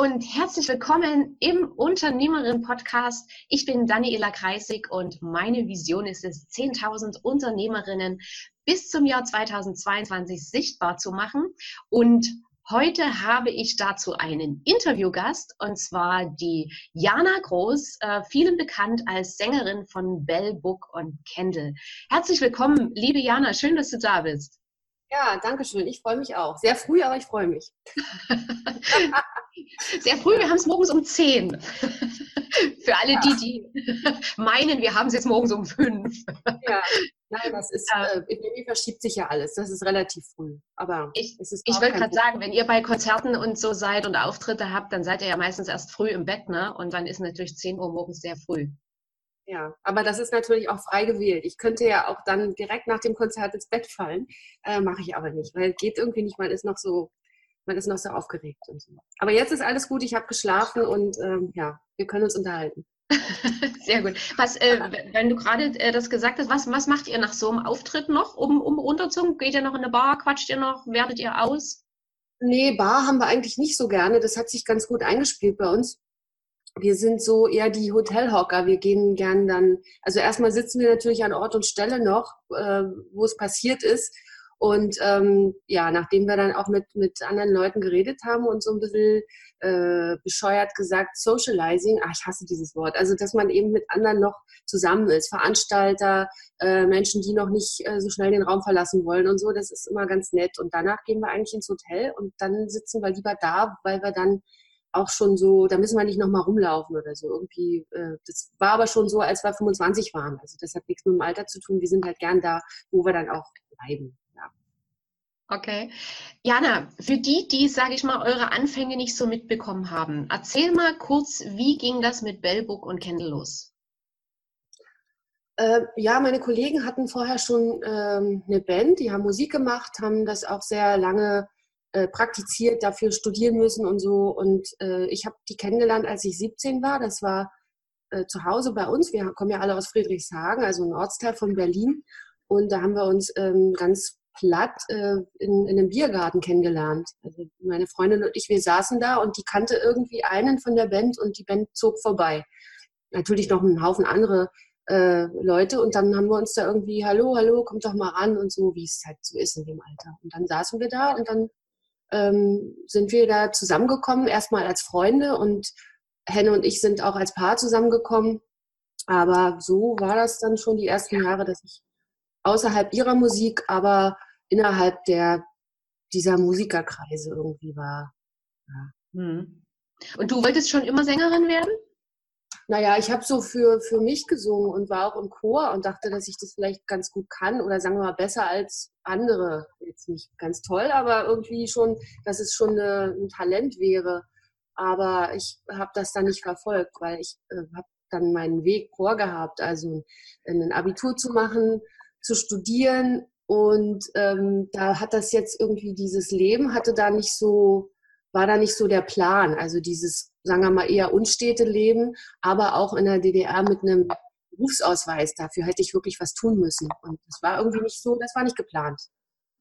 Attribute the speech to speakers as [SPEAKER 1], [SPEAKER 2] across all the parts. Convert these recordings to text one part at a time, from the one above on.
[SPEAKER 1] und herzlich willkommen im Unternehmerin-Podcast. Ich bin Daniela Kreisig und meine Vision ist es, 10.000 Unternehmerinnen bis zum Jahr 2022 sichtbar zu machen. Und heute habe ich dazu einen Interviewgast und zwar die Jana Groß, äh, vielen bekannt als Sängerin von Bell, Book und Kendall. Herzlich willkommen, liebe Jana, schön, dass du da bist.
[SPEAKER 2] Ja, danke schön. Ich freue mich auch. Sehr früh, aber ich freue mich.
[SPEAKER 1] Sehr früh, wir haben es morgens um 10. Für alle die, die meinen, wir haben es jetzt morgens um 5.
[SPEAKER 2] Ja, nein, das ist, äh, irgendwie verschiebt sich ja alles. Das ist relativ früh. Aber
[SPEAKER 1] ich, ich wollte gerade sagen, wenn ihr bei Konzerten und so seid und Auftritte habt, dann seid ihr ja meistens erst früh im Bett, ne? Und dann ist natürlich 10 Uhr morgens sehr früh.
[SPEAKER 2] Ja, aber das ist natürlich auch frei gewählt. Ich könnte ja auch dann direkt nach dem Konzert ins Bett fallen. Äh, Mache ich aber nicht, weil geht irgendwie nicht. Man ist noch so, man ist noch so aufgeregt und so. Aber jetzt ist alles gut. Ich habe geschlafen und ähm, ja, wir können uns unterhalten.
[SPEAKER 1] Sehr gut. Was, äh, wenn du gerade äh, das gesagt hast, was, was macht ihr nach so einem Auftritt noch, um, um runterzukommen? Geht ihr noch in eine Bar? Quatscht ihr noch? Werdet ihr aus?
[SPEAKER 2] Nee, Bar haben wir eigentlich nicht so gerne. Das hat sich ganz gut eingespielt bei uns wir sind so eher die Hotelhocker. Wir gehen gern dann, also erstmal sitzen wir natürlich an Ort und Stelle noch, äh, wo es passiert ist. Und ähm, ja, nachdem wir dann auch mit, mit anderen Leuten geredet haben und so ein bisschen äh, bescheuert gesagt, Socializing, ach, ich hasse dieses Wort, also dass man eben mit anderen noch zusammen ist, Veranstalter, äh, Menschen, die noch nicht äh, so schnell den Raum verlassen wollen und so, das ist immer ganz nett. Und danach gehen wir eigentlich ins Hotel und dann sitzen wir lieber da, weil wir dann auch schon so, da müssen wir nicht nochmal rumlaufen oder so. Irgendwie, äh, das war aber schon so, als wir 25 waren. Also das hat nichts mit dem Alter zu tun. Wir sind halt gern da, wo wir dann auch bleiben. Ja.
[SPEAKER 1] Okay. Jana, für die, die, sage ich mal, eure Anfänge nicht so mitbekommen haben, erzähl mal kurz, wie ging das mit Bellbook und Kendall los?
[SPEAKER 2] Äh, ja, meine Kollegen hatten vorher schon ähm, eine Band, die haben Musik gemacht, haben das auch sehr lange äh, praktiziert, dafür studieren müssen und so. Und äh, ich habe die kennengelernt, als ich 17 war. Das war äh, zu Hause bei uns. Wir kommen ja alle aus Friedrichshagen, also ein Ortsteil von Berlin. Und da haben wir uns ähm, ganz platt äh, in, in einem Biergarten kennengelernt. Also meine Freundin und ich, wir saßen da und die kannte irgendwie einen von der Band und die Band zog vorbei. Natürlich noch einen Haufen andere äh, Leute und dann haben wir uns da irgendwie, hallo, hallo, kommt doch mal ran und so, wie es halt so ist in dem Alter. Und dann saßen wir da und dann ähm, sind wir da zusammengekommen, erstmal als Freunde und Henne und ich sind auch als Paar zusammengekommen. Aber so war das dann schon die ersten Jahre, dass ich außerhalb ihrer Musik, aber innerhalb der, dieser Musikerkreise irgendwie war.
[SPEAKER 1] Ja. Hm. Und du wolltest schon immer Sängerin werden?
[SPEAKER 2] Naja, ich habe so für, für mich gesungen und war auch im Chor und dachte, dass ich das vielleicht ganz gut kann oder sagen wir mal besser als andere. Jetzt nicht ganz toll, aber irgendwie schon, dass es schon eine, ein Talent wäre. Aber ich habe das dann nicht verfolgt, weil ich äh, habe dann meinen Weg vorgehabt, also ein Abitur zu machen, zu studieren und ähm, da hat das jetzt irgendwie dieses Leben hatte da nicht so war da nicht so der Plan. Also dieses, sagen wir mal, eher unstete Leben, aber auch in der DDR mit einem Berufsausweis. Dafür hätte ich wirklich was tun müssen. Und das war irgendwie nicht so, das war nicht geplant.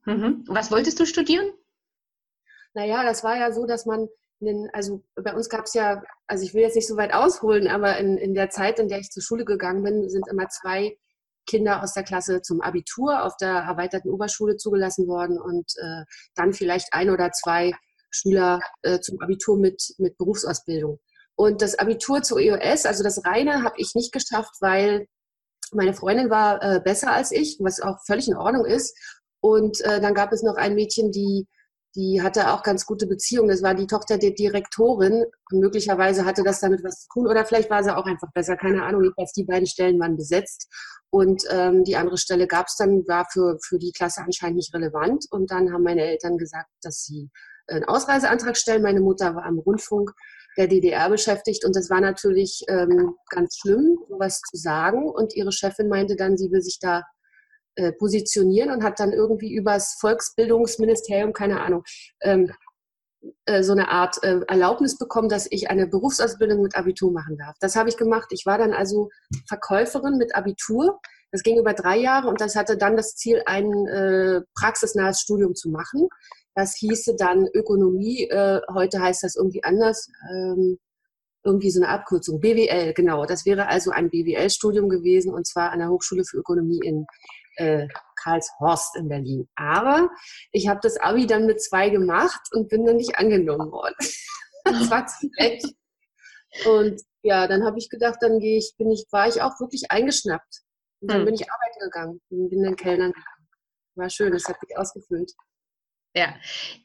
[SPEAKER 1] Mhm. Was wolltest du studieren?
[SPEAKER 2] Naja, das war ja so, dass man, den, also bei uns gab es ja, also ich will jetzt nicht so weit ausholen, aber in, in der Zeit, in der ich zur Schule gegangen bin, sind immer zwei Kinder aus der Klasse zum Abitur auf der erweiterten Oberschule zugelassen worden und äh, dann vielleicht ein oder zwei Schüler äh, zum Abitur mit, mit Berufsausbildung. Und das Abitur zur EOS, also das reine, habe ich nicht geschafft, weil meine Freundin war äh, besser als ich, was auch völlig in Ordnung ist. Und äh, dann gab es noch ein Mädchen, die, die hatte auch ganz gute Beziehungen. Das war die Tochter der Direktorin. Und möglicherweise hatte das damit was zu tun. Oder vielleicht war sie auch einfach besser. Keine Ahnung. Jedenfalls die beiden Stellen waren besetzt. Und ähm, die andere Stelle gab es dann, war für, für die Klasse anscheinend nicht relevant. Und dann haben meine Eltern gesagt, dass sie einen Ausreiseantrag stellen. Meine Mutter war am Rundfunk der DDR beschäftigt und das war natürlich ähm, ganz schlimm, sowas zu sagen. Und ihre Chefin meinte dann, sie will sich da äh, positionieren und hat dann irgendwie übers Volksbildungsministerium, keine Ahnung, ähm, äh, so eine Art äh, Erlaubnis bekommen, dass ich eine Berufsausbildung mit Abitur machen darf. Das habe ich gemacht. Ich war dann also Verkäuferin mit Abitur. Das ging über drei Jahre und das hatte dann das Ziel, ein äh, praxisnahes Studium zu machen Das hieße dann Ökonomie, äh, heute heißt das irgendwie anders, ähm, irgendwie so eine Abkürzung, BWL, genau. Das wäre also ein BWL-Studium gewesen und zwar an der Hochschule für Ökonomie in äh, Karlshorst in Berlin. Aber ich habe das Abi dann mit zwei gemacht und bin dann nicht angenommen worden. das war zu schlecht. Und ja, dann habe ich gedacht, dann gehe ich, bin ich, war ich auch wirklich eingeschnappt. Und dann hm. bin ich arbeiten gegangen, bin dann Kellnern gegangen. War schön, das hat mich ausgefüllt.
[SPEAKER 1] Ja,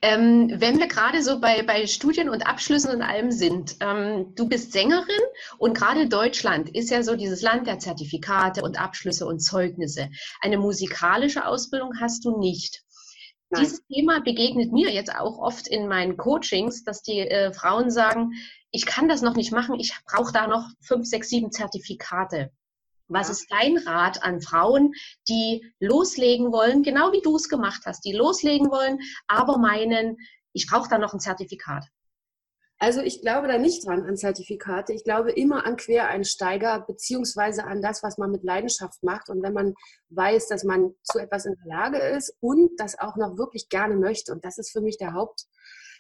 [SPEAKER 1] ähm, wenn wir gerade so bei, bei Studien und Abschlüssen und allem sind, ähm, du bist Sängerin und gerade Deutschland ist ja so dieses Land der Zertifikate und Abschlüsse und Zeugnisse. Eine musikalische Ausbildung hast du nicht. Nein. Dieses Thema begegnet mir jetzt auch oft in meinen Coachings, dass die äh, Frauen sagen, ich kann das noch nicht machen, ich brauche da noch fünf, sechs, sieben Zertifikate. Was ist dein Rat an Frauen, die loslegen wollen, genau wie du es gemacht hast, die loslegen wollen, aber meinen, ich brauche da noch ein Zertifikat?
[SPEAKER 2] Also ich glaube da nicht dran an Zertifikate. Ich glaube immer an Quereinsteiger beziehungsweise an das, was man mit Leidenschaft macht. Und wenn man weiß, dass man zu etwas in der Lage ist und das auch noch wirklich gerne möchte, und das ist für mich der Haupt,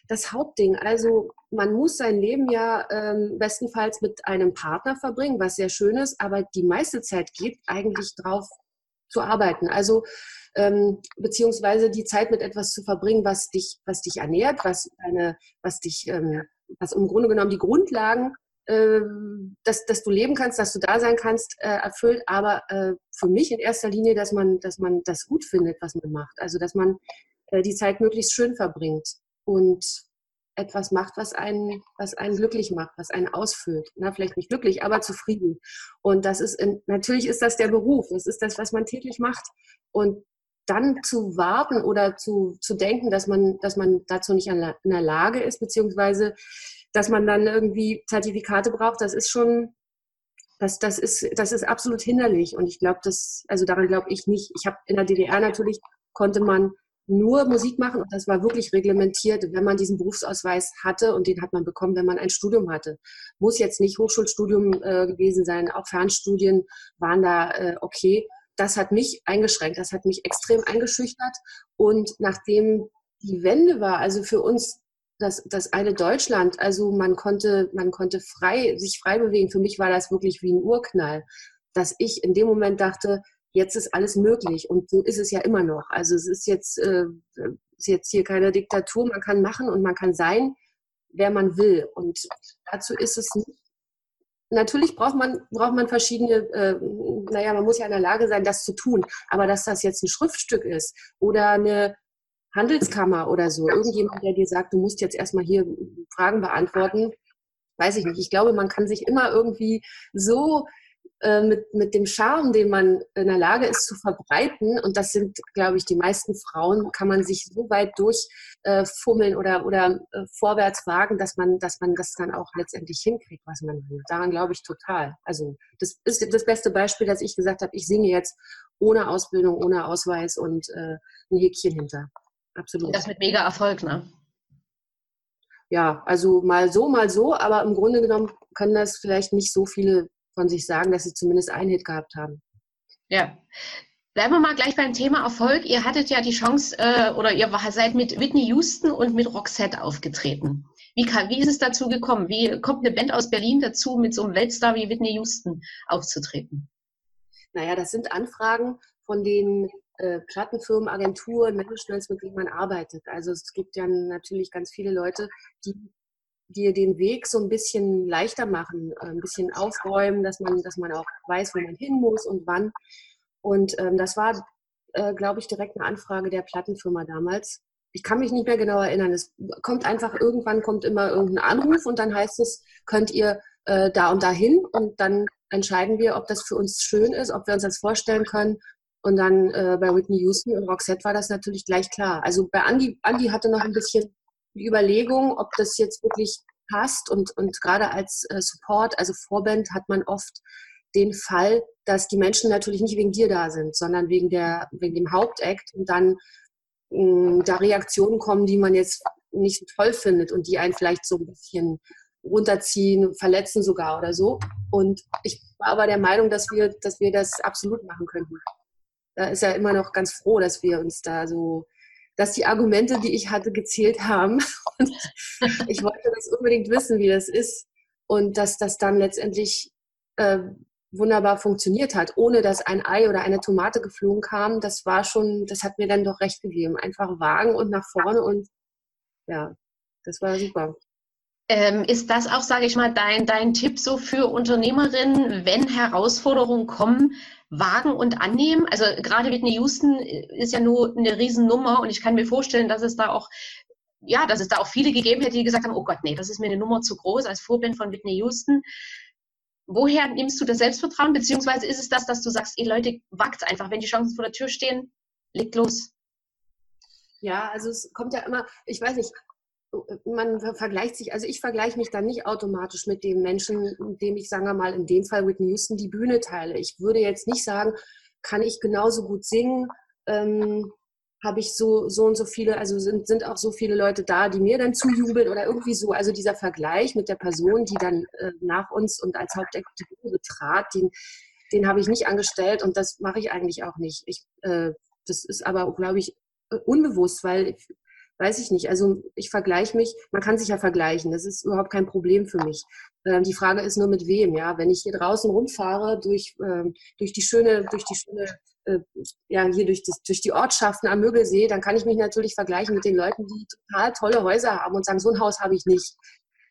[SPEAKER 2] das Hauptding. Also man muss sein Leben ja ähm, bestenfalls mit einem Partner verbringen, was sehr schön ist, aber die meiste Zeit geht eigentlich drauf zu arbeiten. Also ähm, beziehungsweise die Zeit mit etwas zu verbringen, was dich, was dich ernährt, was eine, was dich, ähm, was im Grunde genommen die Grundlagen, äh, dass, dass du leben kannst, dass du da sein kannst, äh, erfüllt. Aber äh, für mich in erster Linie, dass man, dass man das gut findet, was man macht. Also dass man äh, die Zeit möglichst schön verbringt und etwas macht, was einen, was einen glücklich macht, was einen ausfüllt. Na, vielleicht nicht glücklich, aber zufrieden. Und das ist, natürlich ist das der Beruf. Das ist das, was man täglich macht. Und dann zu warten oder zu, zu denken, dass man, dass man dazu nicht in der Lage ist, beziehungsweise, dass man dann irgendwie Zertifikate braucht, das ist schon, das, das ist, das ist absolut hinderlich. Und ich glaube, das, also daran glaube ich nicht. Ich habe in der DDR natürlich konnte man nur Musik machen und das war wirklich reglementiert, wenn man diesen Berufsausweis hatte und den hat man bekommen, wenn man ein Studium hatte. Muss jetzt nicht Hochschulstudium äh, gewesen sein, auch Fernstudien waren da äh, okay. Das hat mich eingeschränkt, das hat mich extrem eingeschüchtert und nachdem die Wende war, also für uns das, das eine Deutschland, also man konnte, man konnte frei, sich frei bewegen. Für mich war das wirklich wie ein Urknall, dass ich in dem Moment dachte, jetzt ist alles möglich und so ist es ja immer noch. Also es ist jetzt, äh, ist jetzt hier keine Diktatur, man kann machen und man kann sein, wer man will. Und dazu ist es nicht. Natürlich braucht man, braucht man verschiedene, äh, naja, man muss ja in der Lage sein, das zu tun. Aber dass das jetzt ein Schriftstück ist oder eine Handelskammer oder so, irgendjemand, der dir sagt, du musst jetzt erstmal hier Fragen beantworten, weiß ich nicht. Ich glaube, man kann sich immer irgendwie so äh, mit, mit dem Charme, den man in der Lage ist zu verbreiten, und das sind, glaube ich, die meisten Frauen, kann man sich so weit durchfummeln äh, oder, oder äh, vorwärts wagen, dass man, dass man das dann auch letztendlich hinkriegt, was man will. Daran glaube ich total. Also das ist das beste Beispiel, dass ich gesagt habe, ich singe jetzt ohne Ausbildung, ohne Ausweis und äh, ein Häkchen hinter.
[SPEAKER 1] Absolut. Das mit mega Erfolg, ne?
[SPEAKER 2] Ja, also mal so, mal so, aber im Grunde genommen können das vielleicht nicht so viele von sich sagen, dass sie zumindest einen Hit gehabt haben.
[SPEAKER 1] Ja. Bleiben wir mal gleich beim Thema Erfolg. Ihr hattet ja die Chance äh, oder ihr seid mit Whitney Houston und mit Roxette aufgetreten. Wie, kann, wie ist es dazu gekommen? Wie kommt eine Band aus Berlin dazu, mit so einem Weltstar wie Whitney Houston aufzutreten?
[SPEAKER 2] Naja, das sind Anfragen von den äh, Plattenfirmen, Agenturen, Managements, mit denen man arbeitet. Also es gibt ja natürlich ganz viele Leute, die dir den Weg so ein bisschen leichter machen, äh, ein bisschen aufräumen, dass man, dass man auch weiß, wo man hin muss und wann. Und ähm, das war, äh, glaube ich, direkt eine Anfrage der Plattenfirma damals. Ich kann mich nicht mehr genau erinnern. Es kommt einfach, irgendwann kommt immer irgendein Anruf und dann heißt es, könnt ihr äh, da und da hin und dann entscheiden wir, ob das für uns schön ist, ob wir uns das vorstellen können. Und dann äh, bei Whitney Houston und Roxette war das natürlich gleich klar. Also bei Andy, Andy hatte noch ein bisschen die Überlegung, ob das jetzt wirklich passt. Und, und gerade als äh, Support, also Vorband, hat man oft den Fall, dass die Menschen natürlich nicht wegen dir da sind, sondern wegen, der, wegen dem Hauptakt und dann mh, da Reaktionen kommen, die man jetzt nicht so toll findet und die einen vielleicht so ein bisschen runterziehen, verletzen sogar oder so. Und ich war aber der Meinung, dass wir, dass wir das absolut machen könnten. Da ist ja immer noch ganz froh, dass wir uns da so dass die Argumente, die ich hatte, gezählt haben. Und ich wollte das unbedingt wissen, wie das ist. Und dass das dann letztendlich äh, wunderbar funktioniert hat, ohne dass ein Ei oder eine Tomate geflogen kam, das war schon, das hat mir dann doch recht gegeben. Einfach wagen und nach vorne und ja, das war super.
[SPEAKER 1] Ähm, ist das auch, sage ich mal, dein, dein Tipp so für Unternehmerinnen, wenn Herausforderungen kommen, wagen und annehmen? Also gerade Whitney Houston ist ja nur eine Riesennummer und ich kann mir vorstellen, dass es da auch ja, dass es da auch viele gegeben hätte, die gesagt haben, oh Gott, nee, das ist mir eine Nummer zu groß als Vorbild von Whitney Houston. Woher nimmst du das Selbstvertrauen? Beziehungsweise ist es das, dass du sagst, ihr Leute, wagt einfach, wenn die Chancen vor der Tür stehen, legt los.
[SPEAKER 2] Ja, also es kommt ja immer, ich weiß nicht, man vergleicht sich, also ich vergleiche mich dann nicht automatisch mit dem Menschen, dem ich, sagen wir mal, in dem Fall Whitney Houston die Bühne teile. Ich würde jetzt nicht sagen, kann ich genauso gut singen, ähm, habe ich so, so und so viele, also sind, sind auch so viele Leute da, die mir dann zujubeln oder irgendwie so. Also dieser Vergleich mit der Person, die dann äh, nach uns und als Haupteck die Bühne betrat, den, den habe ich nicht angestellt und das mache ich eigentlich auch nicht. Ich, äh, das ist aber, glaube ich, äh, unbewusst, weil weiß ich nicht. Also ich vergleiche mich, man kann sich ja vergleichen, das ist überhaupt kein Problem für mich. Ähm, die Frage ist nur mit wem, ja. Wenn ich hier draußen rumfahre durch, ähm, durch die schöne, durch die schöne, äh, ja, hier durch, das, durch die Ortschaften am Mögelsee, dann kann ich mich natürlich vergleichen mit den Leuten, die total tolle Häuser haben und sagen, so ein Haus habe ich nicht.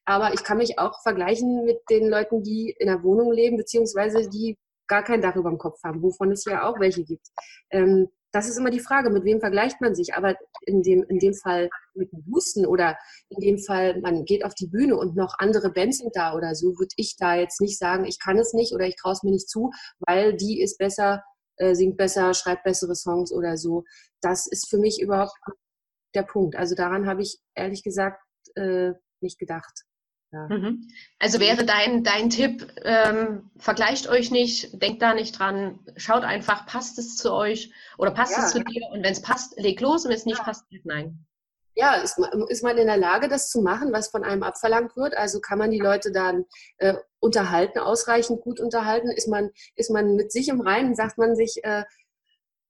[SPEAKER 2] Aber ich kann mich auch vergleichen mit den Leuten, die in der Wohnung leben, beziehungsweise die gar kein Dach über dem Kopf haben, wovon es ja auch welche gibt. Ähm, das ist immer die Frage, mit wem vergleicht man sich. Aber in dem, in dem Fall mit Husten oder in dem Fall, man geht auf die Bühne und noch andere Bands sind da oder so, würde ich da jetzt nicht sagen, ich kann es nicht oder ich traue es mir nicht zu, weil die ist besser, äh, singt besser, schreibt bessere Songs oder so. Das ist für mich überhaupt der Punkt. Also daran habe ich ehrlich gesagt äh, nicht gedacht.
[SPEAKER 1] Ja. Mhm. Also wäre dein, dein Tipp, ähm, vergleicht euch nicht, denkt da nicht dran, schaut einfach, passt es zu euch oder passt ja. es zu dir und wenn es passt, leg los und wenn es nicht ja. passt, nein.
[SPEAKER 2] Ja, ist, ist, man in der Lage, das zu machen, was von einem abverlangt wird? Also kann man die Leute dann äh, unterhalten, ausreichend gut unterhalten? Ist man, ist man mit sich im Reinen, sagt man sich, äh,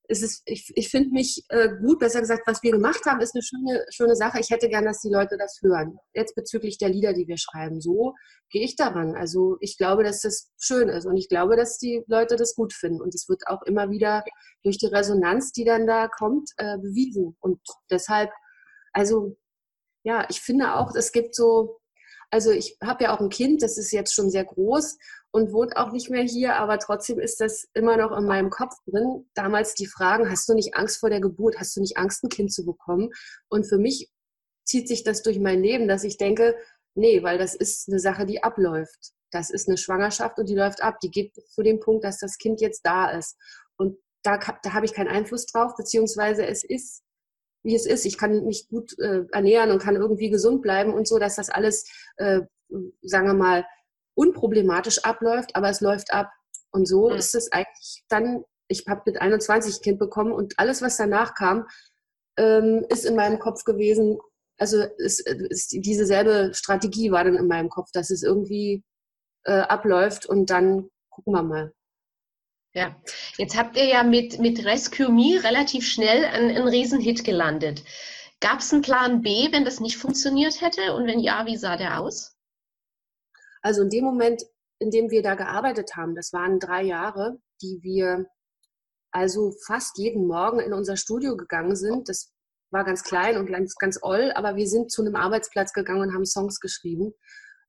[SPEAKER 2] es ist, ich, ich finde mich äh, gut, besser gesagt, was wir gemacht haben, ist eine schöne, schöne Sache. Ich hätte gern, dass die Leute das hören. Jetzt bezüglich der Lieder, die wir schreiben. So gehe ich daran. Also ich glaube, dass das schön ist und ich glaube, dass die Leute das gut finden. Und es wird auch immer wieder durch die Resonanz, die dann da kommt, äh, bewiesen. Und deshalb, also ja, ich finde auch, es gibt so, also ich habe ja auch ein Kind, das ist jetzt schon sehr groß und wohnt auch nicht mehr hier, aber trotzdem ist das immer noch in meinem Kopf drin. Damals die Fragen, hast du nicht Angst vor der Geburt? Hast du nicht Angst, ein Kind zu bekommen? Und für mich zieht sich das durch mein Leben, dass ich denke, nee, weil das ist eine Sache, die abläuft. Das ist eine Schwangerschaft und die läuft ab. Die geht zu dem Punkt, dass das Kind jetzt da ist. Und da, da habe ich keinen Einfluss drauf, beziehungsweise es ist, wie es ist. Ich kann mich gut äh, ernähren und kann irgendwie gesund bleiben und so, dass das alles, äh, sagen wir mal, unproblematisch abläuft, aber es läuft ab. Und so mhm. ist es eigentlich dann, ich habe mit 21 Kind bekommen und alles, was danach kam, ähm, ist in meinem Kopf gewesen. Also ist, ist diese selbe Strategie war dann in meinem Kopf, dass es irgendwie äh, abläuft und dann gucken wir mal.
[SPEAKER 1] Ja, jetzt habt ihr ja mit, mit Rescue Me relativ schnell einen, einen Riesenhit gelandet. Gab es einen Plan B, wenn das nicht funktioniert hätte? Und wenn ja, wie sah der aus?
[SPEAKER 2] Also in dem Moment, in dem wir da gearbeitet haben, das waren drei Jahre, die wir also fast jeden Morgen in unser Studio gegangen sind. Das war ganz klein und ganz, ganz oll, aber wir sind zu einem Arbeitsplatz gegangen und haben Songs geschrieben.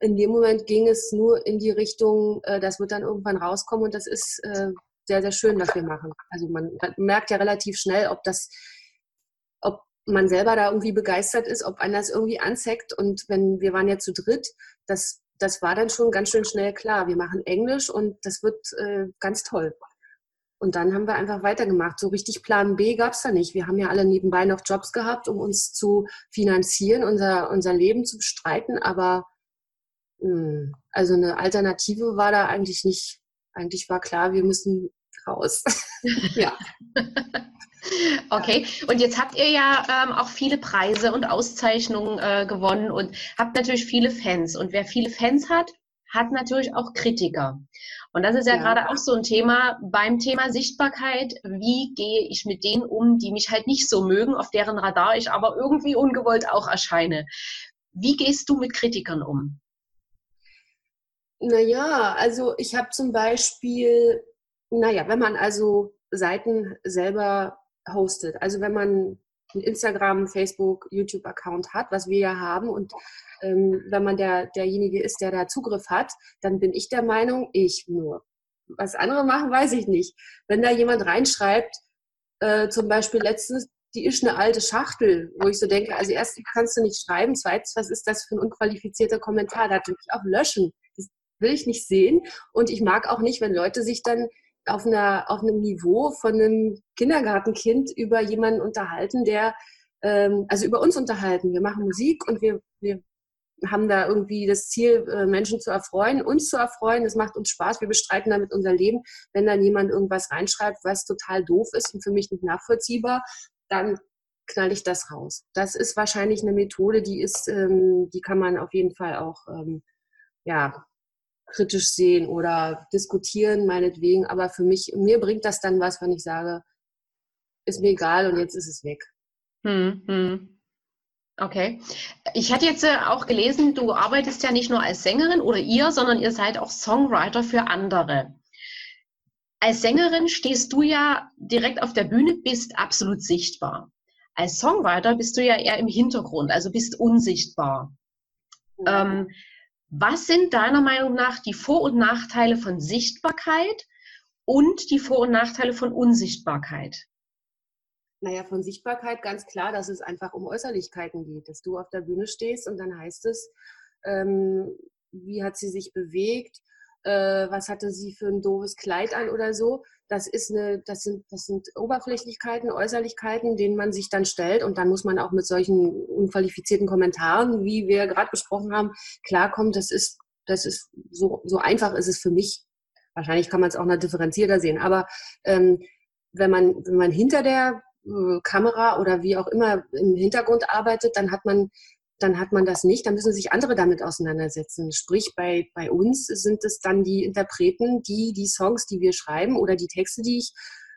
[SPEAKER 2] In dem Moment ging es nur in die Richtung, äh, das wird dann irgendwann rauskommen und das ist äh, sehr, sehr schön, was wir machen. Also man merkt ja relativ schnell, ob das, ob man selber da irgendwie begeistert ist, ob einer das irgendwie anzeckt. Und wenn wir waren ja zu dritt, das das war dann schon ganz schön schnell klar. Wir machen Englisch und das wird äh, ganz toll. Und dann haben wir einfach weitergemacht. So richtig Plan B gab es da nicht. Wir haben ja alle nebenbei noch Jobs gehabt, um uns zu finanzieren, unser, unser Leben zu bestreiten. Aber mh, hm, also eine Alternative war da eigentlich nicht. Eigentlich war klar, wir müssen raus. ja.
[SPEAKER 1] Okay, und jetzt habt ihr ja ähm, auch viele Preise und Auszeichnungen äh, gewonnen und habt natürlich viele Fans. Und wer viele Fans hat, hat natürlich auch Kritiker. Und das ist ja, ja, gerade auch so ein Thema beim Thema Sichtbarkeit. Wie gehe ich mit denen um, die mich halt nicht so mögen, auf deren Radar ich aber irgendwie ungewollt auch erscheine? Wie gehst du mit Kritikern um?
[SPEAKER 2] Naja, also ich habe zum Beispiel, naja, wenn man also Seiten selber hostet, also wenn man einen Instagram, Facebook, YouTube-Account hat, was wir ja haben und ähm, wenn man der, derjenige ist, der da Zugriff hat, dann bin ich der Meinung, ich nur. Was andere machen, weiß ich nicht. Wenn da jemand reinschreibt, äh, zum Beispiel letztens, die ist eine alte Schachtel, wo ich so denke, also erstens kannst du nicht schreiben, zweitens, was ist das für ein unqualifizierter Kommentar? Da drücke ich auch löschen. Das will ich nicht sehen. Und ich mag auch nicht, wenn Leute sich dann auf, einer, auf einem Niveau von einem Kindergartenkind über jemanden unterhalten, der, ähm, also über uns unterhalten. Wir machen Musik und wir, wir haben da irgendwie das Ziel, äh, Menschen zu erfreuen, uns zu erfreuen. Es macht uns Spaß. Wir bestreiten damit unser Leben. Wenn dann jemand irgendwas reinschreibt, was total doof ist und für mich nicht nachvollziehbar, dann knall ich das raus. Das ist wahrscheinlich eine Methode, die ist, ähm, die kann man auf jeden Fall auch ähm, ja, kritisch sehen oder diskutieren, meinetwegen. Aber für mich, mir bringt das dann was, wenn ich sage, ist mir egal und jetzt ist es weg. Hm, hm.
[SPEAKER 1] Okay. Ich hatte jetzt äh, auch gelesen, du arbeitest ja nicht nur als Sängerin oder ihr, sondern ihr seid auch Songwriter für andere. Als Sängerin stehst du ja direkt auf der Bühne, bist absolut sichtbar. Als Songwriter bist du ja eher im Hintergrund, also bist unsichtbar. Ja. Ähm, was sind deiner Meinung nach die Vor- und Nachteile von Sichtbarkeit und die Vor- und Nachteile von Unsichtbarkeit?
[SPEAKER 2] Naja, von Sichtbarkeit ganz klar, dass es einfach um Äußerlichkeiten geht, dass du auf der Bühne stehst und dann heißt es, ähm, wie hat sie sich bewegt, äh, was hatte sie für ein doofes Kleid an oder so. Das ist eine, das sind, das sind Oberflächlichkeiten, Äußerlichkeiten, denen man sich dann stellt und dann muss man auch mit solchen unqualifizierten Kommentaren, wie wir gerade besprochen haben, klarkommen. Das ist, das ist so, so einfach ist es für mich. Wahrscheinlich kann man es auch noch differenzierter sehen, aber ähm, wenn man, wenn man hinter der äh, Kamera oder wie auch immer im Hintergrund arbeitet, dann hat man dann hat man das nicht, dann müssen sich andere damit auseinandersetzen. Sprich, bei, bei uns sind es dann die Interpreten, die die Songs, die wir schreiben oder die Texte, die ich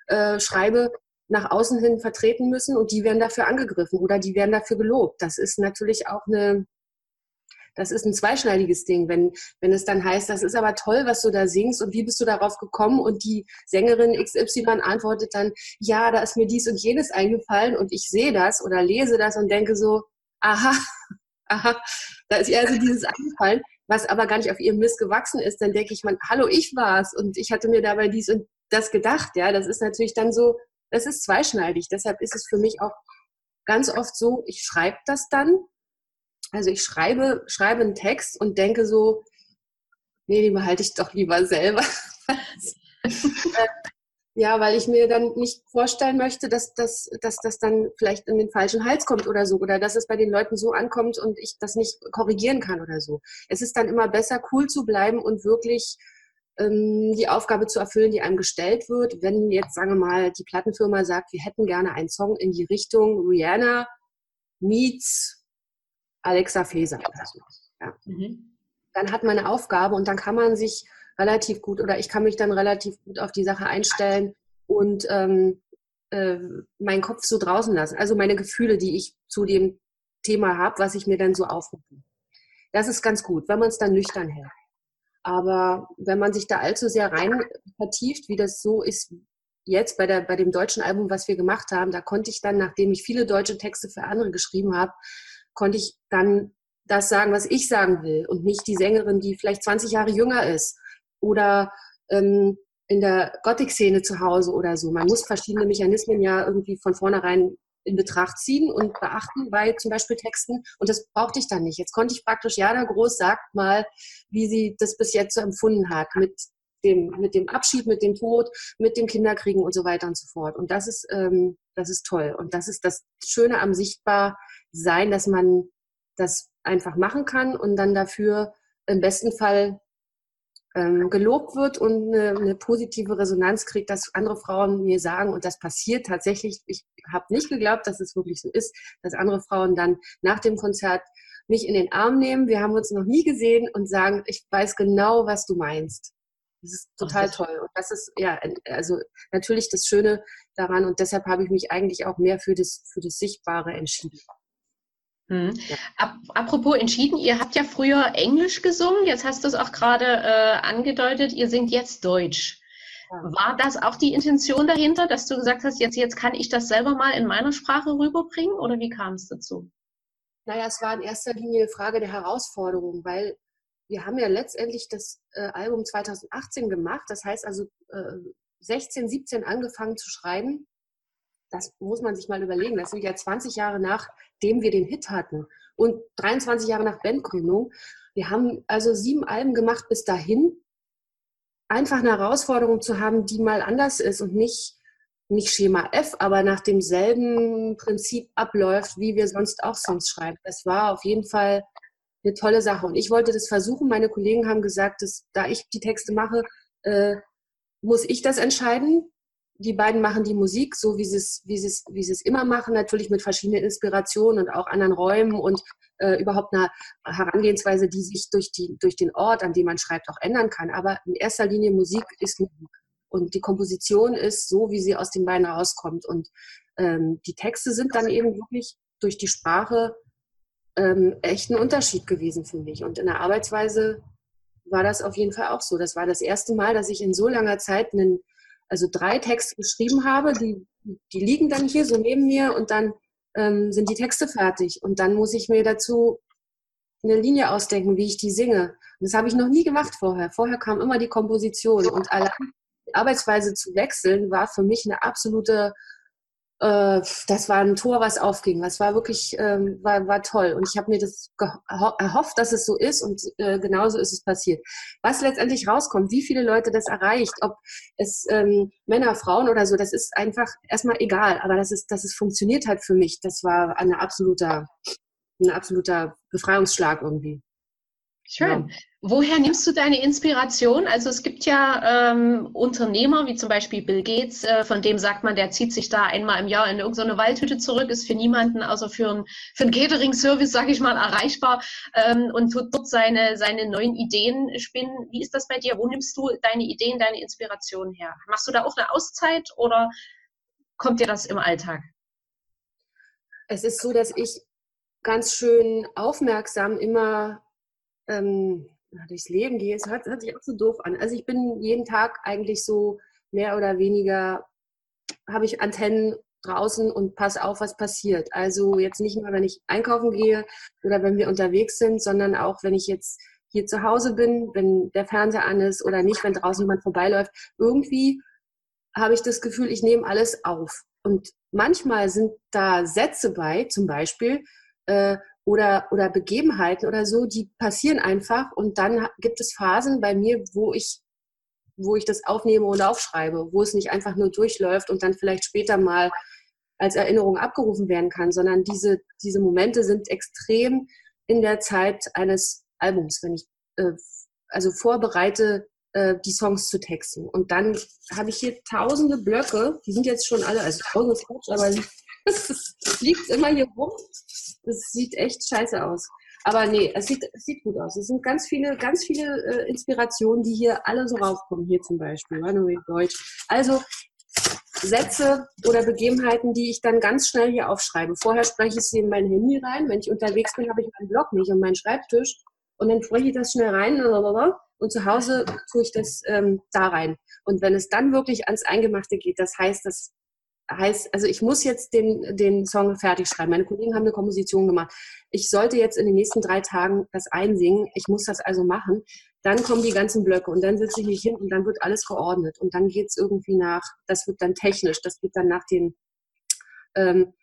[SPEAKER 2] äh, schreibe, nach außen hin vertreten müssen und die werden dafür angegriffen oder die werden dafür gelobt. Das ist natürlich auch eine, das ist ein zweischneidiges Ding, wenn, wenn es dann heißt, das ist aber toll, was du da singst und wie bist du darauf gekommen und die Sängerin XY antwortet dann, ja, da ist mir dies und jenes eingefallen und ich sehe das oder lese das und denke so, aha, aha, da ist ihr also dieses eingefallen, was aber gar nicht auf ihrem Mist gewachsen ist, dann denke ich man, hallo, ich war's. Und ich hatte mir dabei dies und das gedacht, ja, das ist natürlich dann so, das ist zweischneidig. Deshalb ist es für mich auch ganz oft so, ich schreibe das dann. Also ich schreibe, schreibe einen Text und denke so, nee, den behalte ich doch lieber selber. ja, weil ich mir dann nicht vorstellen möchte, dass, dass, dass das dann vielleicht in den falschen Hals kommt oder so. Oder dass es bei den Leuten so ankommt und ich das nicht korrigieren kann oder so. Es ist dann immer besser, cool zu bleiben und wirklich ähm, die Aufgabe zu erfüllen, die einem gestellt wird. Wenn jetzt, sagen wir mal, die Plattenfirma sagt, wir hätten gerne einen Song in die Richtung Rihanna meets Alexa Feser. Ja. Mhm. Dann hat man eine Aufgabe und dann kann man sich relativ gut oder ich kann mich dann relativ gut auf die Sache einstellen und ähm, äh, meinen Kopf so draußen lassen. Also meine Gefühle, die ich zu dem Thema habe, was ich mir dann so aufrufe. Das ist ganz gut, wenn man es dann nüchtern hält. Aber wenn man sich da allzu sehr rein vertieft, wie das so ist jetzt bei, der, bei dem deutschen Album, was wir gemacht haben, da konnte ich dann, nachdem ich viele deutsche Texte für andere geschrieben habe, konnte ich dann das sagen, was ich sagen will und nicht die Sängerin, die vielleicht 20 Jahre jünger ist oder ähm, in der Gothic-Szene zu Hause oder so. Man muss verschiedene Mechanismen ja irgendwie von vornherein in Betracht ziehen und beachten bei zum Beispiel Texten. Und das brauchte ich dann nicht. Jetzt konnte ich praktisch, Jana Groß sagt mal, wie sie das bis jetzt so empfunden hat mit dem, mit dem Abschied, mit dem Tod, mit dem Kinderkriegen und so weiter und so fort. Und das ist, ähm, das ist toll. Und das ist das Schöne am Sichtbar sein, dass man das einfach machen kann und dann dafür im besten Fall ähm, gelobt wird und eine, eine, positive Resonanz kriegt, dass andere Frauen mir sagen, und das passiert tatsächlich, ich habe nicht geglaubt, dass es wirklich so ist, dass andere Frauen dann nach dem Konzert mich in den Arm nehmen, wir haben uns noch nie gesehen und sagen, ich weiß genau, was du meinst. Das ist total Ach, toll. Und das ist ja, also natürlich das Schöne daran und deshalb habe ich mich eigentlich auch mehr für das, für das Sichtbare entschieden.
[SPEAKER 1] Hm. Ja. Apropos entschieden, ihr habt ja früher Englisch gesungen, jetzt hast du es auch gerade äh, angedeutet, ihr singt jetzt Deutsch. Ja. War das auch die Intention dahinter, dass du gesagt hast, jetzt, jetzt kann ich das selber mal in meiner Sprache rüberbringen oder wie kam es dazu?
[SPEAKER 2] Naja, es war in erster Linie eine Frage der Herausforderung, weil wir haben ja letztendlich das äh, Album 2018 gemacht, das heißt also äh, 16, 17 angefangen zu schreiben das muss man sich mal überlegen. Das sind ja 20 Jahre nachdem wir den Hit hatten und 23 Jahre nach Bandgründung. Wir haben also sieben Alben gemacht bis dahin. Einfach eine Herausforderung zu haben, die mal anders ist und nicht, nicht Schema F, aber nach demselben Prinzip abläuft, wie wir sonst auch Songs schreiben. Das war auf jeden Fall eine tolle Sache. Und ich wollte das versuchen. Meine Kollegen haben gesagt, dass da ich die Texte mache, äh, muss ich das entscheiden die beiden machen die Musik so, wie sie es, wie sie es, wie sie es immer machen, natürlich mit verschiedenen Inspirationen und auch anderen Räumen und äh, überhaupt einer Herangehensweise, die sich durch, die, durch den Ort, an dem man schreibt, auch ändern kann. Aber in erster Linie Musik ist Musik. Und die Komposition ist so, wie sie aus den beiden rauskommt. Und ähm, die Texte sind dann eben wirklich durch die Sprache ähm, echt ein Unterschied gewesen für mich. Und in der Arbeitsweise war das auf jeden Fall auch so. Das war das erste Mal, dass ich in so langer Zeit einen also drei Texte geschrieben habe, die, die liegen dann hier so neben mir und dann ähm, sind die Texte fertig. Und dann muss ich mir dazu eine Linie ausdenken, wie ich die singe. Und das habe ich noch nie gemacht vorher. Vorher kam immer die Komposition und allein die Arbeitsweise zu wechseln war für mich eine absolute äh, das war ein Tor, was aufging. Das war wirklich, ähm, war, war toll. Und ich habe mir das erhofft, dass es so ist und äh, genauso ist es passiert. Was letztendlich rauskommt, wie viele Leute das erreicht, ob es ähm, Männer, Frauen oder so, das ist einfach erstmal egal. Aber das ist, dass es funktioniert hat für mich, das war ein absoluter, ein absoluter Befreiungsschlag irgendwie.
[SPEAKER 1] Schön. Ja. Woher nimmst du deine Inspiration? Also es gibt ja ähm, Unternehmer, wie zum Beispiel Bill Gates, äh, von dem sagt man, der zieht sich da einmal im Jahr in irgendeine Waldhütte zurück, ist für niemanden, außer für, ein, für einen Catering-Service, sage ich mal, erreichbar ähm, und tut dort seine, seine neuen Ideen spinnen. Wie ist das bei dir? Wo nimmst du deine Ideen, deine Inspiration her? Machst du da auch eine Auszeit oder kommt dir das im Alltag?
[SPEAKER 2] Es ist so, dass ich ganz schön aufmerksam immer ähm, durchs Leben gehe, es hört, hört sich auch so doof an. Also ich bin jeden Tag eigentlich so mehr oder weniger, habe ich Antennen draußen und passe auf, was passiert. Also jetzt nicht nur, wenn ich einkaufen gehe oder wenn wir unterwegs sind, sondern auch, wenn ich jetzt hier zu Hause bin, wenn der Fernseher an ist oder nicht, wenn draußen jemand vorbeiläuft. Irgendwie habe ich das Gefühl, ich nehme alles auf. Und manchmal sind da Sätze bei, zum Beispiel, äh, oder, oder Begebenheiten oder so, die passieren einfach und dann gibt es Phasen bei mir, wo ich, wo ich das aufnehme und aufschreibe, wo es nicht einfach nur durchläuft und dann vielleicht später mal als Erinnerung abgerufen werden kann, sondern diese, diese Momente sind extrem in der Zeit eines Albums, wenn ich äh, also vorbereite, äh, die Songs zu texten. Und dann habe ich hier tausende Blöcke, die sind jetzt schon alle, also tausende Quatsch, aber liegt immer hier rum. Das sieht echt scheiße aus. Aber nee, es sieht, es sieht gut aus. Es sind ganz viele, ganz viele äh, Inspirationen, die hier alle so raufkommen. Hier zum Beispiel, Runaway Deutsch. Also Sätze oder Begebenheiten, die ich dann ganz schnell hier aufschreibe. Vorher spreche ich sie in mein Handy rein. Wenn ich unterwegs bin, habe ich meinen Blog nicht und meinen Schreibtisch. Und dann spreche ich das schnell rein. Und zu Hause tue ich das ähm, da rein. Und wenn es dann wirklich ans Eingemachte geht, das heißt, dass heißt, also ich muss jetzt den, den Song fertig schreiben. Meine Kollegen haben eine Komposition gemacht. Ich sollte jetzt in den nächsten drei Tagen das einsingen. Ich muss das also machen. Dann kommen die ganzen Blöcke und dann setze ich mich hin und dann wird alles geordnet. Und dann geht es irgendwie nach, das wird dann technisch, das geht dann nach den, ähm,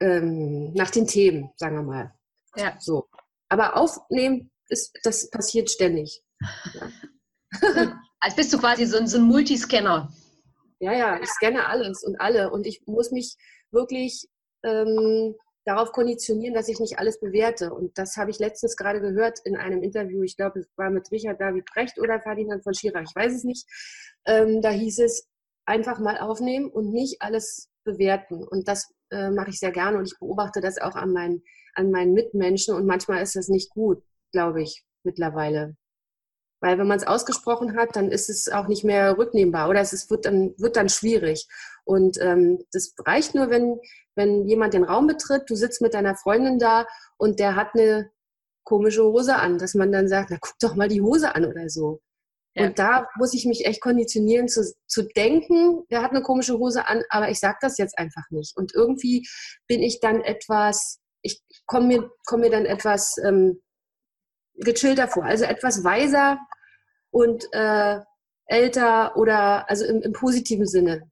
[SPEAKER 2] ähm, nach den Themen, sagen wir mal. Ja. So. Aber aufnehmen, ist, das passiert ständig. Ja.
[SPEAKER 1] Als bist du quasi so, so ein Multiscanner.
[SPEAKER 2] Ja, ja, ich scanne alles und alle und ich muss mich wirklich ähm, darauf konditionieren, dass ich nicht alles bewerte. Und das habe ich letztens gerade gehört in einem Interview. Ich glaube, es war mit Richard David Brecht oder Ferdinand von Schirach. Ich weiß es nicht. Ähm, da hieß es, einfach mal aufnehmen und nicht alles bewerten. Und das äh, mache ich sehr gerne und ich beobachte das auch an meinen, an meinen Mitmenschen und manchmal ist das nicht gut, glaube ich, mittlerweile. Weil wenn man es ausgesprochen hat, dann ist es auch nicht mehr rücknehmbar oder es ist, wird, dann, wird dann schwierig. Und ähm, das reicht nur, wenn, wenn jemand den Raum betritt, du sitzt mit deiner Freundin da und der hat eine komische Hose an, dass man dann sagt, na guck doch mal die Hose an oder so. Ja. Und da muss ich mich echt konditionieren zu, zu denken, der hat eine komische Hose an, aber ich sage das jetzt einfach nicht. Und irgendwie bin ich dann etwas, ich komme mir, komm mir dann etwas ähm, gechillter vor, also etwas weiser und äh, älter oder also im, im positiven Sinne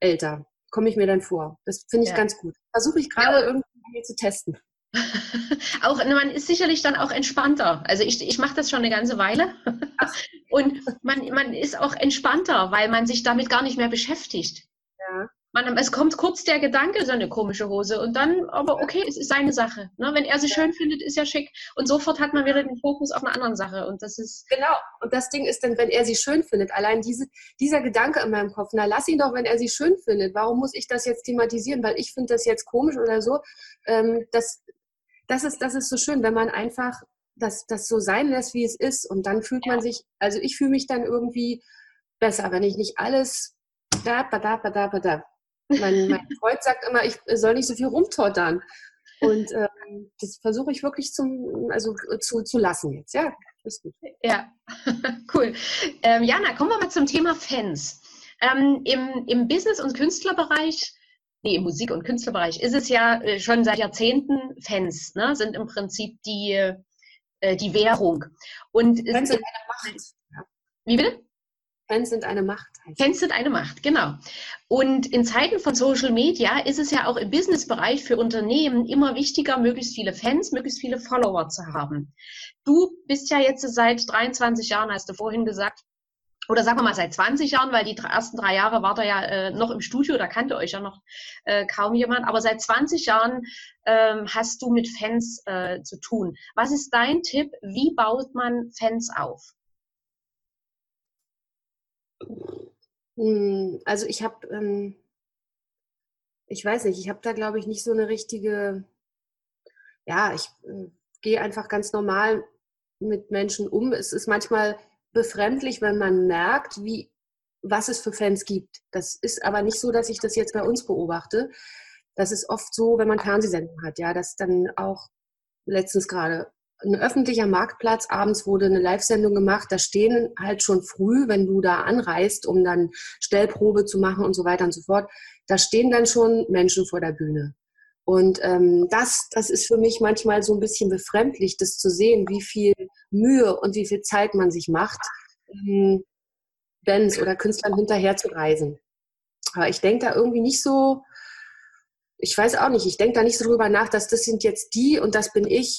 [SPEAKER 2] älter, komme ich mir dann vor. Das finde ich ja. ganz gut. Versuche ich gerade ja. irgendwie zu testen.
[SPEAKER 1] auch man ist sicherlich dann auch entspannter. Also ich, ich mache das schon eine ganze Weile und man, man ist auch entspannter, weil man sich damit gar nicht mehr beschäftigt. Ja man, es kommt kurz der Gedanke, so eine komische Hose. Und dann, aber okay, es ist seine Sache. Ne? Wenn er sie schön findet, ist ja schick. Und sofort hat man wieder den Fokus auf eine andere Sache. Und das ist...
[SPEAKER 2] Genau, und das Ding ist dann, wenn er sie schön findet, allein diese, dieser Gedanke in meinem Kopf, na lass ihn doch, wenn er sie schön findet, warum muss ich das jetzt thematisieren, weil ich finde das jetzt komisch oder so, ähm, das, das, ist, das ist so schön, wenn man einfach das, das so sein lässt, wie es ist. Und dann fühlt man sich, also ich fühle mich dann irgendwie besser, wenn ich nicht alles da, da, da, da, da, mein, mein Freund sagt immer, ich soll nicht so viel rumtottern. Und ähm, das versuche ich wirklich zum, also, zu, zu lassen jetzt. Ja, ist gut.
[SPEAKER 1] Ja, cool. Ähm, Jana, kommen wir mal zum Thema Fans. Ähm, im, Im Business- und Künstlerbereich, nee, im Musik- und Künstlerbereich ist es ja äh, schon seit Jahrzehnten Fans, ne, sind im Prinzip die, äh, die Währung. Und Fans sind eine Macht. Wie bitte?
[SPEAKER 2] Fans sind eine Macht.
[SPEAKER 1] Fans sind eine Macht, genau. Und in Zeiten von Social Media ist es ja auch im Businessbereich für Unternehmen immer wichtiger, möglichst viele Fans, möglichst viele Follower zu haben. Du bist ja jetzt seit 23 Jahren, hast du vorhin gesagt, oder sagen wir mal seit 20 Jahren, weil die ersten drei Jahre war er ja äh, noch im Studio, da kannte euch ja noch äh, kaum jemand, aber seit 20 Jahren ähm, hast du mit Fans äh, zu tun. Was ist dein Tipp? Wie baut man Fans auf?
[SPEAKER 2] Hm, also ich habe, ähm, ich weiß nicht, ich habe da glaube ich nicht so eine richtige, ja, ich äh, gehe einfach ganz normal mit Menschen um. Es ist manchmal befremdlich, wenn man merkt, wie, was es für Fans gibt. Das ist aber nicht so, dass ich das jetzt bei uns beobachte. Das ist oft so, wenn man Fernsehsendungen hat, ja, dass dann auch letztens gerade ein öffentlicher Marktplatz. Abends wurde eine Live-Sendung gemacht. Da stehen halt schon früh, wenn du da anreist, um dann Stellprobe zu machen und so weiter und so fort, da stehen dann schon Menschen vor der Bühne. Und ähm, das, das ist für mich manchmal so ein bisschen befremdlich, das zu sehen, wie viel Mühe und wie viel Zeit man sich macht, ähm, Bands oder Künstlern hinterher zu reisen. Aber ich denke da irgendwie nicht so, ich weiß auch nicht, ich denke da nicht so drüber nach, dass das sind jetzt die und das bin ich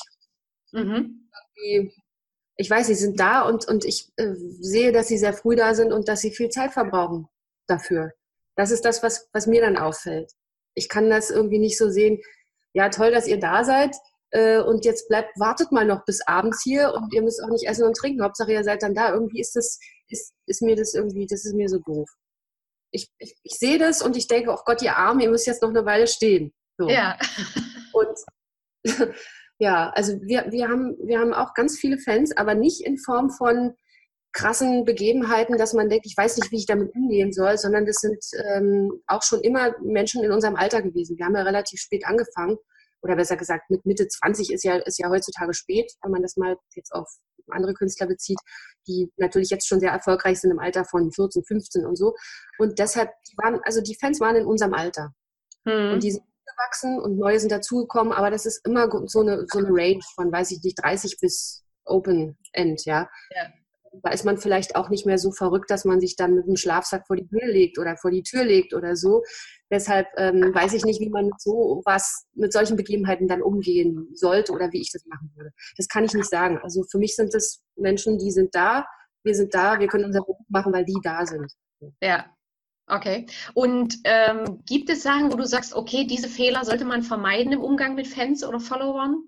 [SPEAKER 2] Mhm. Ich weiß, sie sind da und, und ich äh, sehe, dass sie sehr früh da sind und dass sie viel Zeit verbrauchen dafür. Das ist das, was, was mir dann auffällt. Ich kann das irgendwie nicht so sehen, ja, toll, dass ihr da seid äh, und jetzt bleibt, wartet mal noch bis abends hier und ihr müsst auch nicht essen und trinken. Hauptsache, ihr seid dann da. Irgendwie ist das, ist, ist mir das irgendwie, das ist mir so doof. Ich, ich, ich sehe das und ich denke, oh Gott, ihr Arme, ihr müsst jetzt noch eine Weile stehen. So. Ja. Und Ja, also wir, wir, haben, wir haben auch ganz viele Fans, aber nicht in Form von krassen Begebenheiten, dass man denkt, ich weiß nicht, wie ich damit umgehen soll, sondern das sind ähm, auch schon immer Menschen in unserem Alter gewesen. Wir haben ja relativ spät angefangen, oder besser gesagt, mit Mitte 20 ist ja, ist ja heutzutage spät, wenn man das mal jetzt auf andere Künstler bezieht, die natürlich jetzt schon sehr erfolgreich sind im Alter von 14, 15 und so. Und deshalb, waren, also die Fans waren in unserem Alter. Mhm. Und die sind gewachsen und neue sind dazugekommen, aber das ist immer so eine, so eine Range von, weiß ich nicht, 30 bis Open End, ja. ja. Da ist man vielleicht auch nicht mehr so verrückt, dass man sich dann mit dem Schlafsack vor die Bühne legt oder vor die Tür legt oder so. Deshalb ähm, weiß ich nicht, wie man mit so was, mit solchen Begebenheiten dann umgehen sollte oder wie ich das machen würde. Das kann ich nicht sagen. Also für mich sind es Menschen, die sind da, wir sind da, wir können unser Beruf machen, weil die da sind.
[SPEAKER 1] Ja, Okay. Und ähm, gibt es Sachen, wo du sagst, okay, diese Fehler sollte man vermeiden im Umgang mit Fans oder Followern?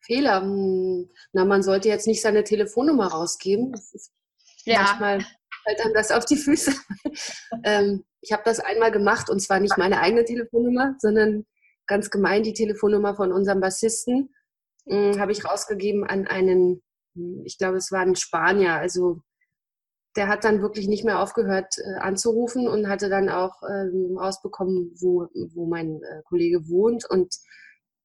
[SPEAKER 2] Fehler? Hm, na, man sollte jetzt nicht seine Telefonnummer rausgeben. ja. Manchmal fällt einem das auf die Füße. ähm, Ich habe das einmal gemacht und zwar nicht meine eigene Telefonnummer, sondern ganz gemein die Telefonnummer von unserem Bassisten hm, habe ich rausgegeben an einen, hm, ich glaube, es war ein Spanier. Also der hat dann wirklich nicht mehr aufgehört äh, anzurufen und hatte dann auch ähm, rausbekommen, wo, wo mein äh, Kollege wohnt. Und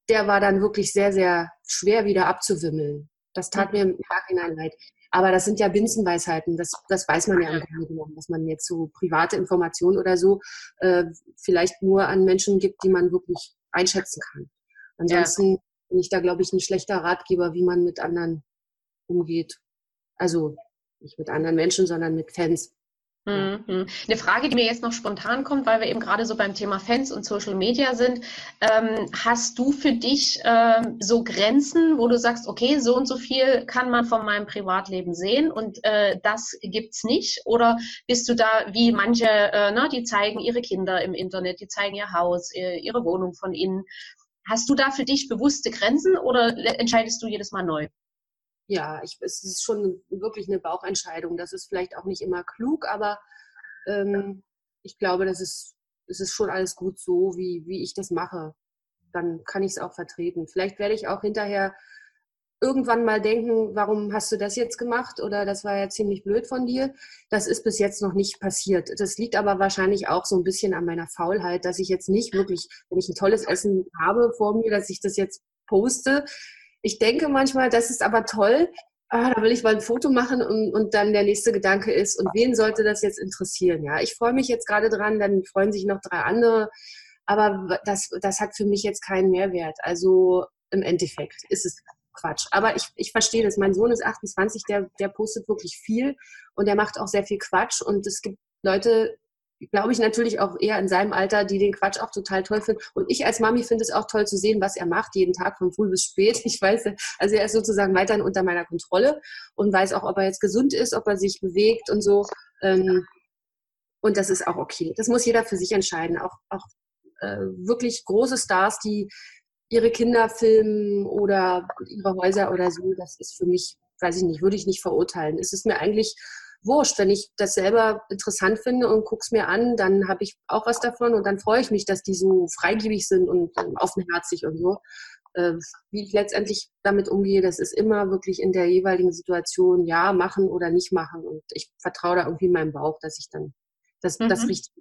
[SPEAKER 2] der war dann wirklich sehr, sehr schwer wieder abzuwimmeln. Das tat mhm. mir im Nachhinein leid. Aber das sind ja Binsenweisheiten, das, das weiß man ja im Grunde genommen, dass man jetzt so private Informationen oder so äh, vielleicht nur an Menschen gibt, die man wirklich einschätzen kann. Ansonsten ja. bin ich da, glaube ich, ein schlechter Ratgeber, wie man mit anderen umgeht. Also nicht mit anderen Menschen, sondern mit Fans.
[SPEAKER 1] Mhm. Eine Frage, die mir jetzt noch spontan kommt, weil wir eben gerade so beim Thema Fans und Social Media sind. Ähm, hast du für dich ähm, so Grenzen, wo du sagst, okay, so und so viel kann man von meinem Privatleben sehen und äh, das gibt's nicht? Oder bist du da wie manche, äh, ne, die zeigen ihre Kinder im Internet, die zeigen ihr Haus, ihre Wohnung von innen? Hast du da für dich bewusste Grenzen oder entscheidest du jedes Mal neu?
[SPEAKER 2] Ja, ich, es ist schon wirklich eine Bauchentscheidung. Das ist vielleicht auch nicht immer klug, aber ähm, ich glaube, das ist, es ist schon alles gut so, wie, wie ich das mache. Dann kann ich es auch vertreten. Vielleicht werde ich auch hinterher irgendwann mal denken, warum hast du das jetzt gemacht oder das war ja ziemlich blöd von dir. Das ist bis jetzt noch nicht passiert. Das liegt aber wahrscheinlich auch so ein bisschen an meiner Faulheit, dass ich jetzt nicht wirklich, wenn ich ein tolles Essen habe vor mir, dass ich das jetzt poste. Ich denke manchmal, das ist aber toll, ah, da will ich mal ein Foto machen und, und dann der nächste Gedanke ist, und wen sollte das jetzt interessieren? Ja, ich freue mich jetzt gerade dran, dann freuen sich noch drei andere, aber das, das hat für mich jetzt keinen Mehrwert. Also im Endeffekt ist es Quatsch. Aber ich, ich verstehe das. Mein Sohn ist 28, der, der postet wirklich viel und der macht auch sehr viel Quatsch und es gibt Leute, glaube ich, natürlich auch eher in seinem Alter, die den Quatsch auch total toll finden. Und ich als Mami finde es auch toll zu sehen, was er macht, jeden Tag von früh bis spät. Ich weiß, also er ist sozusagen weiterhin unter meiner Kontrolle und weiß auch, ob er jetzt gesund ist, ob er sich bewegt und so. Ähm, und das ist auch okay. Das muss jeder für sich entscheiden. Auch, auch äh, wirklich große Stars, die ihre Kinder filmen oder ihre Häuser oder so, das ist für mich, weiß ich nicht, würde ich nicht verurteilen. Es ist mir eigentlich wurscht. Wenn ich das selber interessant finde und guck's mir an, dann habe ich auch was davon und dann freue ich mich, dass die so freigebig sind und offenherzig und so. Äh, wie ich letztendlich damit umgehe, das ist immer wirklich in der jeweiligen Situation, ja, machen oder nicht machen. Und ich vertraue da irgendwie meinem Bauch, dass ich dann das, mhm. das richtig.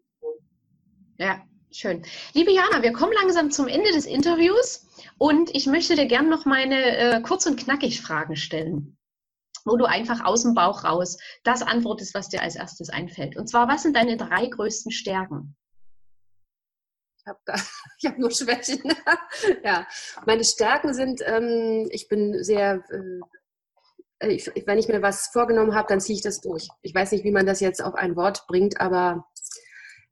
[SPEAKER 1] Ja, schön. Liebe Jana, wir kommen langsam zum Ende des Interviews und ich möchte dir gerne noch meine äh, kurz und knackig Fragen stellen wo du einfach aus dem Bauch raus das antwortest, was dir als erstes einfällt. Und zwar, was sind deine drei größten Stärken?
[SPEAKER 2] Ich habe hab nur Schwächen. ja, meine Stärken sind, ähm, ich bin sehr, äh, ich, wenn ich mir was vorgenommen habe, dann ziehe ich das durch. Ich weiß nicht, wie man das jetzt auf ein Wort bringt, aber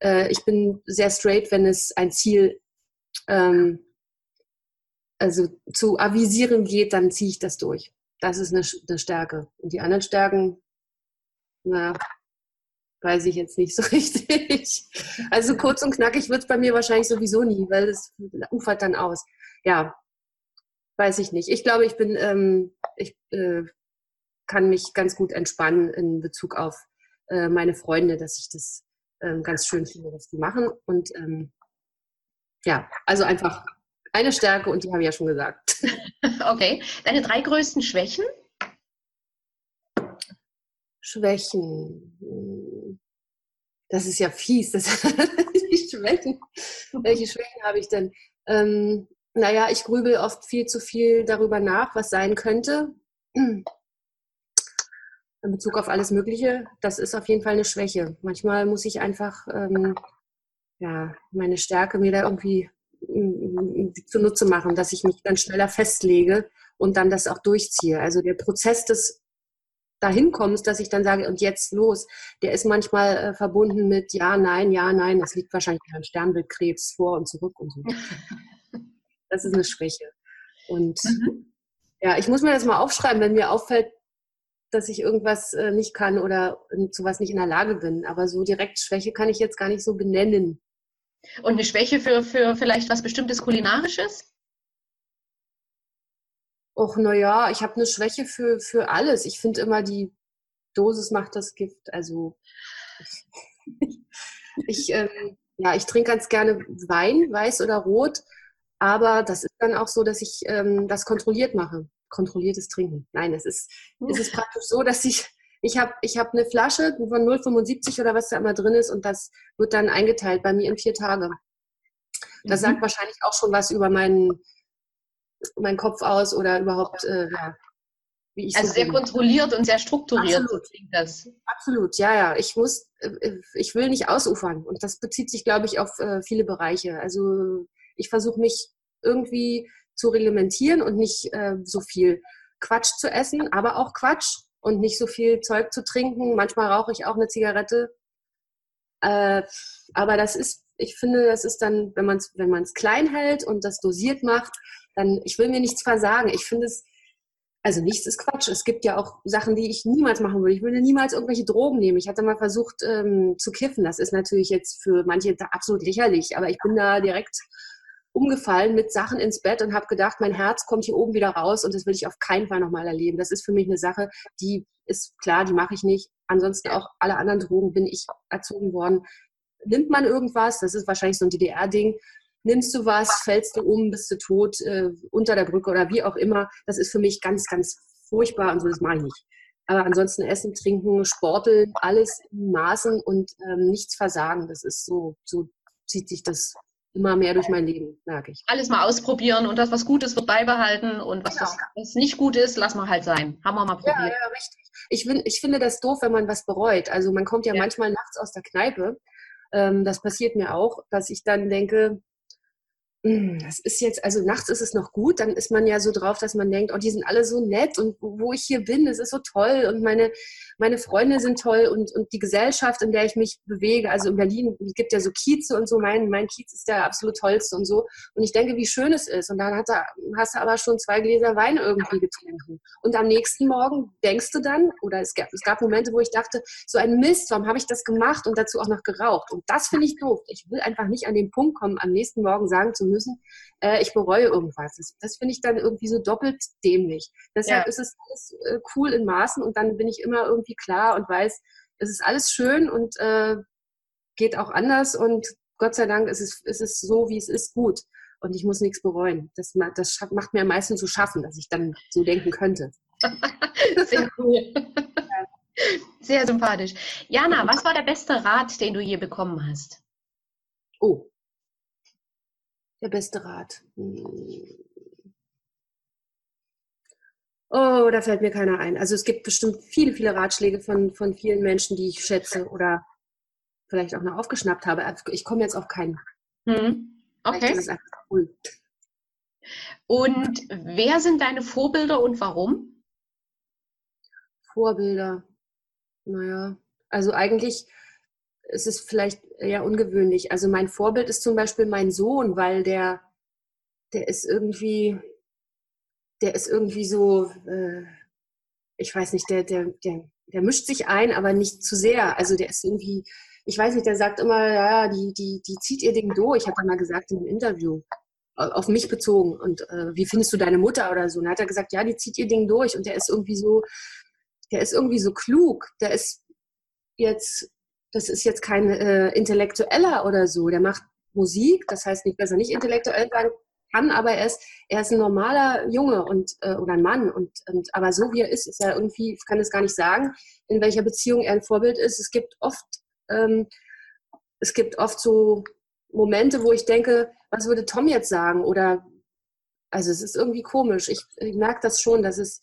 [SPEAKER 2] äh, ich bin sehr straight, wenn es ein Ziel ähm, also zu avisieren geht, dann ziehe ich das durch das ist eine, eine Stärke. Und die anderen Stärken, na, weiß ich jetzt nicht so richtig. Also kurz und knackig wird es bei mir wahrscheinlich sowieso nie, weil es ufert dann aus. Ja, weiß ich nicht. Ich glaube, ich bin, ähm, ich äh, kann mich ganz gut entspannen in Bezug auf äh, meine Freunde, dass ich das ähm, ganz schön finde, was die machen. Und ähm, ja, also einfach eine Stärke und die habe ich ja schon gesagt.
[SPEAKER 1] Okay. Deine drei größten Schwächen?
[SPEAKER 2] Schwächen. Das ist ja fies. Das die Schwächen. Welche Schwächen habe ich denn? Ähm, naja, ich grübel oft viel zu viel darüber nach, was sein könnte. In Bezug auf alles Mögliche. Das ist auf jeden Fall eine Schwäche. Manchmal muss ich einfach ähm, ja, meine Stärke mir da irgendwie zunutze machen, dass ich mich dann schneller festlege und dann das auch durchziehe. Also der Prozess des Dahinkommens, dass ich dann sage, und jetzt los, der ist manchmal äh, verbunden mit Ja, Nein, Ja, Nein. Das liegt wahrscheinlich beim Sternbildkrebs vor und zurück und so. Das ist eine Schwäche. Und mhm. ja, ich muss mir das mal aufschreiben, wenn mir auffällt, dass ich irgendwas äh, nicht kann oder zu was nicht in der Lage bin. Aber so direkt Schwäche kann ich jetzt gar nicht so benennen.
[SPEAKER 1] Und eine Schwäche für, für vielleicht was bestimmtes Kulinarisches?
[SPEAKER 2] Och, naja, ich habe eine Schwäche für, für alles. Ich finde immer, die Dosis macht das Gift. Also Ich, ähm, ja, ich trinke ganz gerne Wein, weiß oder rot, aber das ist dann auch so, dass ich ähm, das kontrolliert mache. Kontrolliertes Trinken. Nein, es ist, es ist praktisch so, dass ich, ich habe ich hab eine Flasche von 0,75 oder was da immer drin ist und das wird dann eingeteilt bei mir in vier Tage. Das mhm. sagt wahrscheinlich auch schon was über meinen, meinen Kopf aus oder überhaupt, äh, ja,
[SPEAKER 1] wie ich Also so sehr bin. kontrolliert und sehr strukturiert
[SPEAKER 2] Absolut. klingt das. Absolut, ja, ja. Ich muss, äh, ich will nicht ausufern und das bezieht sich, glaube ich, auf äh, viele Bereiche. Also ich versuche mich irgendwie zu reglementieren und nicht äh, so viel Quatsch zu essen, aber auch Quatsch und nicht so viel Zeug zu trinken. Manchmal rauche ich auch eine Zigarette. Äh, aber das ist, ich finde, das ist dann, wenn man es wenn klein hält und das dosiert macht, dann, ich will mir nichts versagen. Ich finde es, also nichts ist Quatsch. Es gibt ja auch Sachen, die ich niemals machen würde. Ich würde niemals irgendwelche Drogen nehmen. Ich hatte mal versucht ähm, zu kiffen. Das ist natürlich jetzt für manche absolut lächerlich, aber ich bin da direkt umgefallen mit Sachen ins Bett und habe gedacht, mein Herz kommt hier oben wieder raus und das will ich auf keinen Fall nochmal erleben. Das ist für mich eine Sache, die ist klar, die mache ich nicht. Ansonsten auch alle anderen Drogen bin ich erzogen worden. Nimmt man irgendwas, das ist wahrscheinlich so ein DDR-Ding, nimmst du was, fällst du um, bist du tot, äh, unter der Brücke oder wie auch immer. Das ist für mich ganz, ganz furchtbar und so, das mache ich nicht. Aber ansonsten Essen, Trinken, Sporteln, alles in Maßen und ähm, nichts versagen. Das ist so, so zieht sich das immer mehr durch mein Leben, merke ich.
[SPEAKER 1] Alles mal ausprobieren und das, was gut ist, wird beibehalten und was, genau. was, nicht gut ist, lass mal halt sein. Haben wir mal probiert. Ja, ja, richtig.
[SPEAKER 2] Ich, find, ich finde das doof, wenn man was bereut. Also man kommt ja, ja. manchmal nachts aus der Kneipe. Ähm, das passiert mir auch, dass ich dann denke, hm, das ist jetzt, also nachts ist es noch gut, dann ist man ja so drauf, dass man denkt, oh, die sind alle so nett und wo ich hier bin, das ist so toll und meine, meine Freunde sind toll und, und die Gesellschaft, in der ich mich bewege, also in Berlin, es gibt ja so Kieze und so, mein, mein Kiez ist der absolut tollste und so. Und ich denke, wie schön es ist. Und dann hat er, hast du aber schon zwei Gläser Wein irgendwie getrunken. Und am nächsten Morgen denkst du dann, oder es gab, es gab Momente, wo ich dachte, so ein Mist, warum habe ich das gemacht und dazu auch noch geraucht. Und das finde ich doof. Ich will einfach nicht an den Punkt kommen, am nächsten Morgen sagen zu müssen, äh, ich bereue irgendwas. Das, das finde ich dann irgendwie so doppelt dämlich. Deshalb ja. ist es alles äh, cool in Maßen und dann bin ich immer irgendwie klar und weiß, es ist alles schön und äh, geht auch anders und Gott sei Dank ist es, ist es so, wie es ist, gut. Und ich muss nichts bereuen. Das, das macht mir am meisten zu schaffen, dass ich dann so denken könnte.
[SPEAKER 1] Sehr cool. Sehr sympathisch. Jana, was war der beste Rat, den du je bekommen hast?
[SPEAKER 2] Oh, der beste Rat. Hm. Oh, da fällt mir keiner ein. Also es gibt bestimmt viele, viele Ratschläge von, von vielen Menschen, die ich schätze oder vielleicht auch noch aufgeschnappt habe. Also ich komme jetzt auf keinen.
[SPEAKER 1] Hm. Okay. Cool. Und wer sind deine Vorbilder und warum?
[SPEAKER 2] Vorbilder. Naja, also eigentlich ist es vielleicht eher ungewöhnlich. Also mein Vorbild ist zum Beispiel mein Sohn, weil der, der ist irgendwie, der ist irgendwie so, äh, ich weiß nicht, der, der, der, der mischt sich ein, aber nicht zu sehr. Also der ist irgendwie, ich weiß nicht, der sagt immer, ja, die, die, die zieht ihr Ding durch, hat er mal gesagt in einem Interview, auf mich bezogen. Und äh, wie findest du deine Mutter oder so? Und dann hat er gesagt, ja, die zieht ihr Ding durch. Und der ist irgendwie so, der ist irgendwie so klug. Der ist jetzt das ist jetzt kein äh, Intellektueller oder so. Der macht Musik, das heißt nicht, dass er nicht intellektuell sein kann, aber er ist, er ist ein normaler Junge und, äh, oder ein Mann. Und, und, aber so wie er ist, ist er irgendwie, ich kann es gar nicht sagen, in welcher Beziehung er ein Vorbild ist. Es gibt oft, ähm, es gibt oft so Momente, wo ich denke, was würde Tom jetzt sagen? Oder also es ist irgendwie komisch. Ich, ich merke das schon, dass es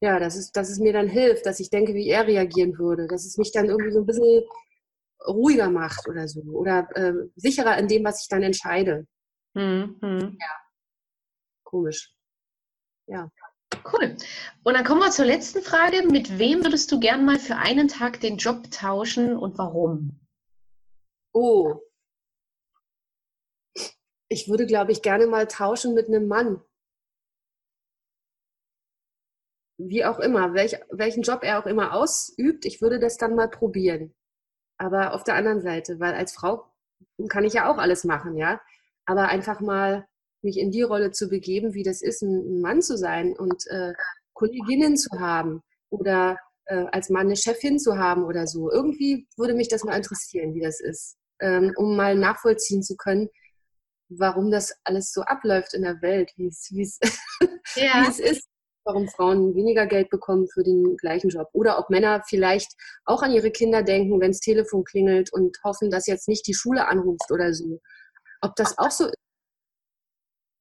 [SPEAKER 2] ja, dass es, dass es mir dann hilft, dass ich denke, wie er reagieren würde, dass es mich dann irgendwie so ein bisschen ruhiger macht oder so oder äh, sicherer in dem, was ich dann entscheide. Mhm. Ja, komisch. Ja.
[SPEAKER 1] Cool. Und dann kommen wir zur letzten Frage. Mit wem würdest du gern mal für einen Tag den Job tauschen und warum?
[SPEAKER 2] Oh. Ich würde, glaube ich, gerne mal tauschen mit einem Mann. Wie auch immer, welch, welchen Job er auch immer ausübt, ich würde das dann mal probieren. Aber auf der anderen Seite, weil als Frau kann ich ja auch alles machen, ja. Aber einfach mal mich in die Rolle zu begeben, wie das ist, ein Mann zu sein und äh, Kolleginnen zu haben oder äh, als Mann eine Chefin zu haben oder so. Irgendwie würde mich das mal interessieren, wie das ist, ähm, um mal nachvollziehen zu können, warum das alles so abläuft in der Welt, wie es, wie es, ja. wie es ist, warum Frauen weniger Geld bekommen für den gleichen Job. Oder ob Männer vielleicht auch an ihre Kinder denken, wenn das Telefon klingelt und hoffen, dass jetzt nicht die Schule anruft oder so. Ob das auch so ist.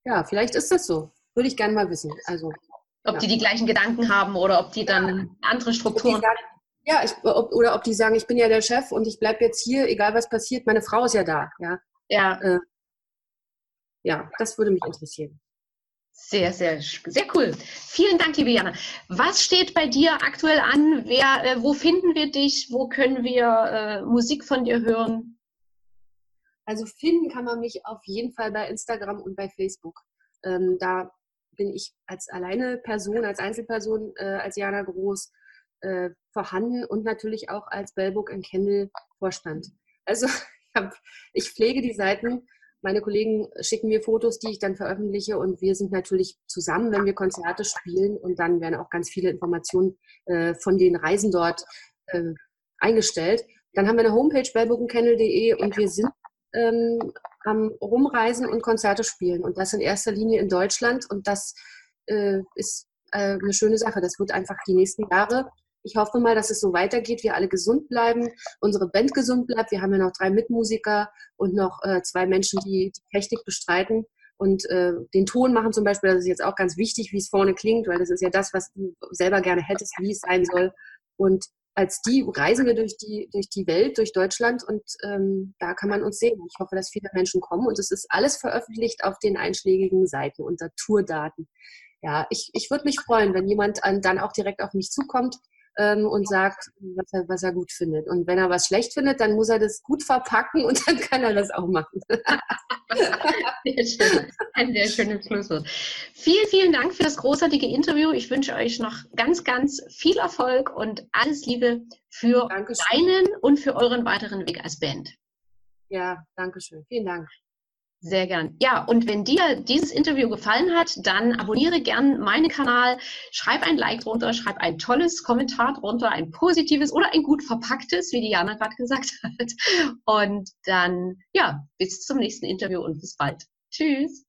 [SPEAKER 2] Ja, vielleicht ist das so. Würde ich gerne mal wissen. Also,
[SPEAKER 1] ob ja. die die gleichen Gedanken haben oder ob die dann ja. andere Strukturen
[SPEAKER 2] sagen, ja, ich, ob, oder ob die sagen, ich bin ja der Chef und ich bleibe jetzt hier, egal was passiert, meine Frau ist ja da. Ja,
[SPEAKER 1] ja. Äh,
[SPEAKER 2] ja das würde mich interessieren.
[SPEAKER 1] Sehr, sehr, sehr cool. Vielen Dank, liebe Jana. Was steht bei dir aktuell an? Wer, äh, wo finden wir dich? Wo können wir äh, Musik von dir hören?
[SPEAKER 2] Also finden kann man mich auf jeden Fall bei Instagram und bei Facebook. Ähm, da bin ich als alleine Person, als Einzelperson, äh, als Jana Groß äh, vorhanden und natürlich auch als Bellbook and Kendall Vorstand. Also ich, hab, ich pflege die Seiten meine Kollegen schicken mir Fotos, die ich dann veröffentliche und wir sind natürlich zusammen, wenn wir Konzerte spielen und dann werden auch ganz viele Informationen äh, von den Reisen dort äh, eingestellt. Dann haben wir eine Homepage bellbogenkennel.de und wir sind ähm, am Rumreisen und Konzerte spielen und das in erster Linie in Deutschland und das äh, ist äh, eine schöne Sache. Das wird einfach die nächsten Jahre ich hoffe mal, dass es so weitergeht, wir alle gesund bleiben, unsere Band gesund bleibt. Wir haben ja noch drei Mitmusiker und noch äh, zwei Menschen, die die Technik bestreiten und äh, den Ton machen zum Beispiel. Das ist jetzt auch ganz wichtig, wie es vorne klingt, weil das ist ja das, was du selber gerne hättest, wie es sein soll. Und als die reisen wir durch die, durch die Welt, durch Deutschland und ähm, da kann man uns sehen. Ich hoffe, dass viele Menschen kommen und es ist alles veröffentlicht auf den einschlägigen Seiten unter Tourdaten. Ja, ich, ich würde mich freuen, wenn jemand an, dann auch direkt auf mich zukommt ähm, und sagt, was er, was er gut findet. Und wenn er was schlecht findet, dann muss er das gut verpacken und dann kann er das auch machen.
[SPEAKER 1] sehr schön. Ein sehr schönes Schlusswort. Vielen, vielen Dank für das großartige Interview. Ich wünsche euch noch ganz, ganz viel Erfolg und alles Liebe für Dankeschön. deinen und für euren weiteren Weg als Band.
[SPEAKER 2] Ja, danke schön. Vielen Dank.
[SPEAKER 1] Sehr gern. Ja, und wenn dir dieses Interview gefallen hat, dann abonniere gern meinen Kanal, schreib ein Like drunter, schreib ein tolles Kommentar drunter, ein positives oder ein gut verpacktes, wie Diana gerade gesagt hat. Und dann, ja, bis zum nächsten Interview und bis bald. Tschüss.